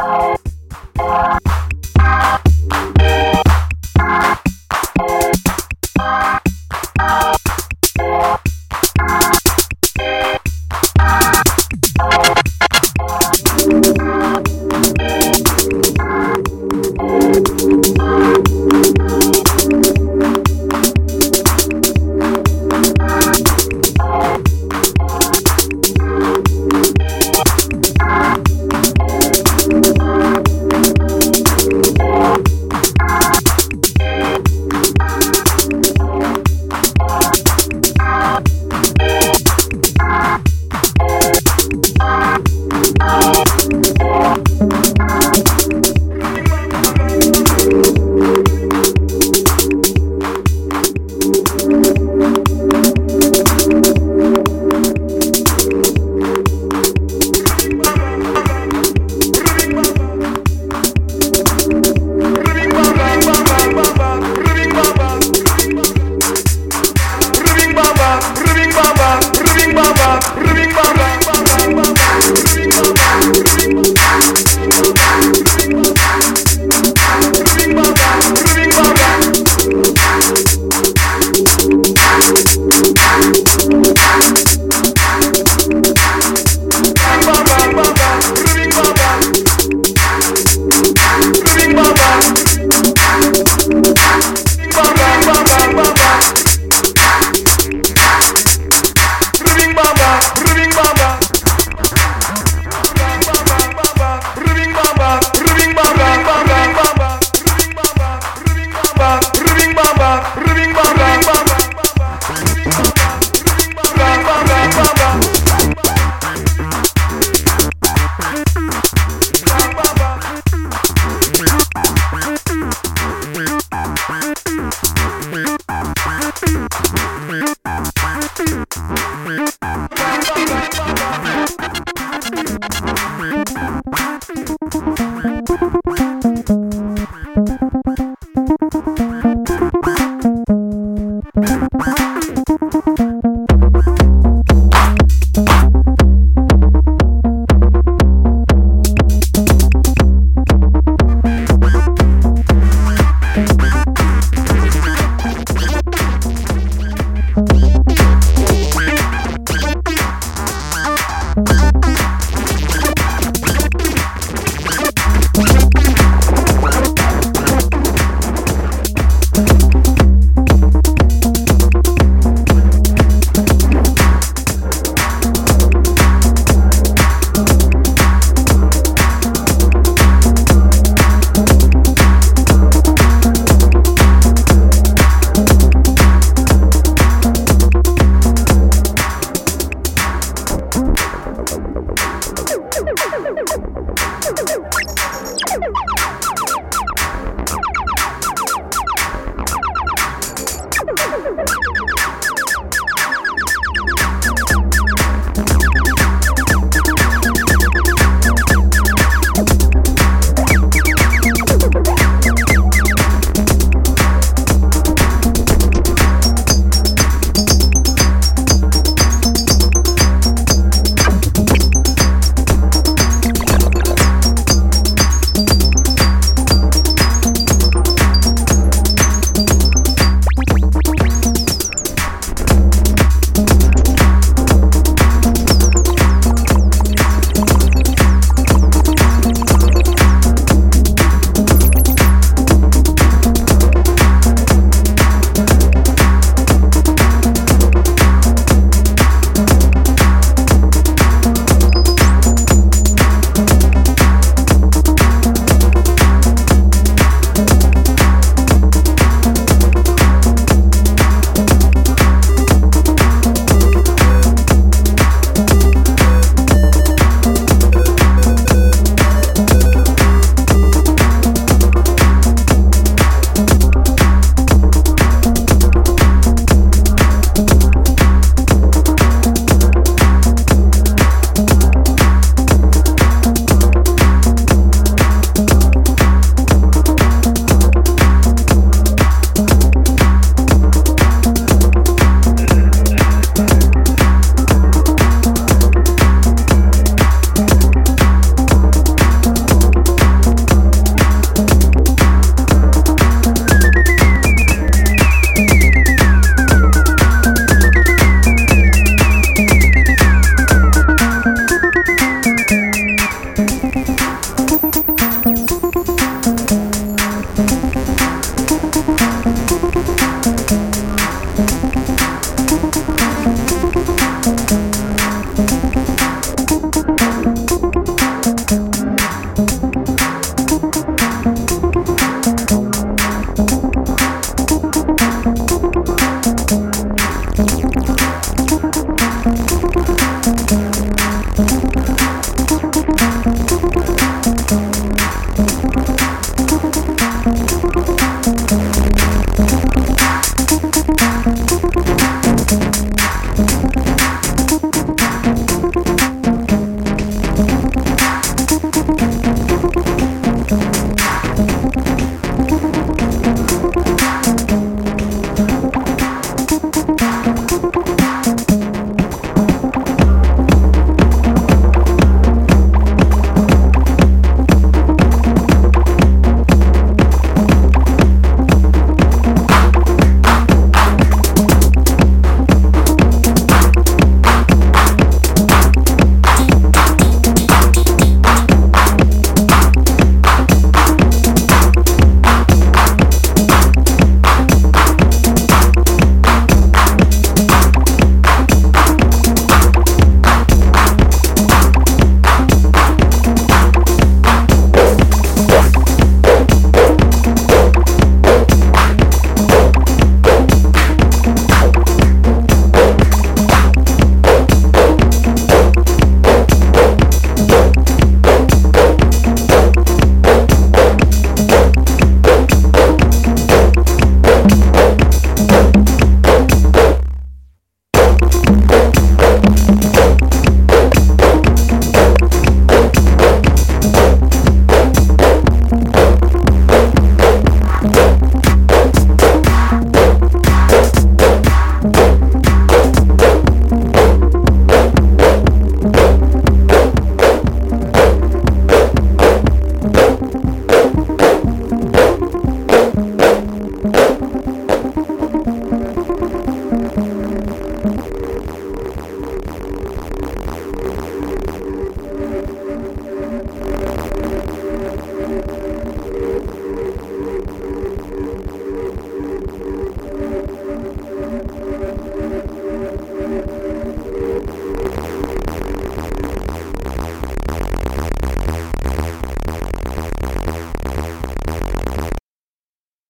Bye.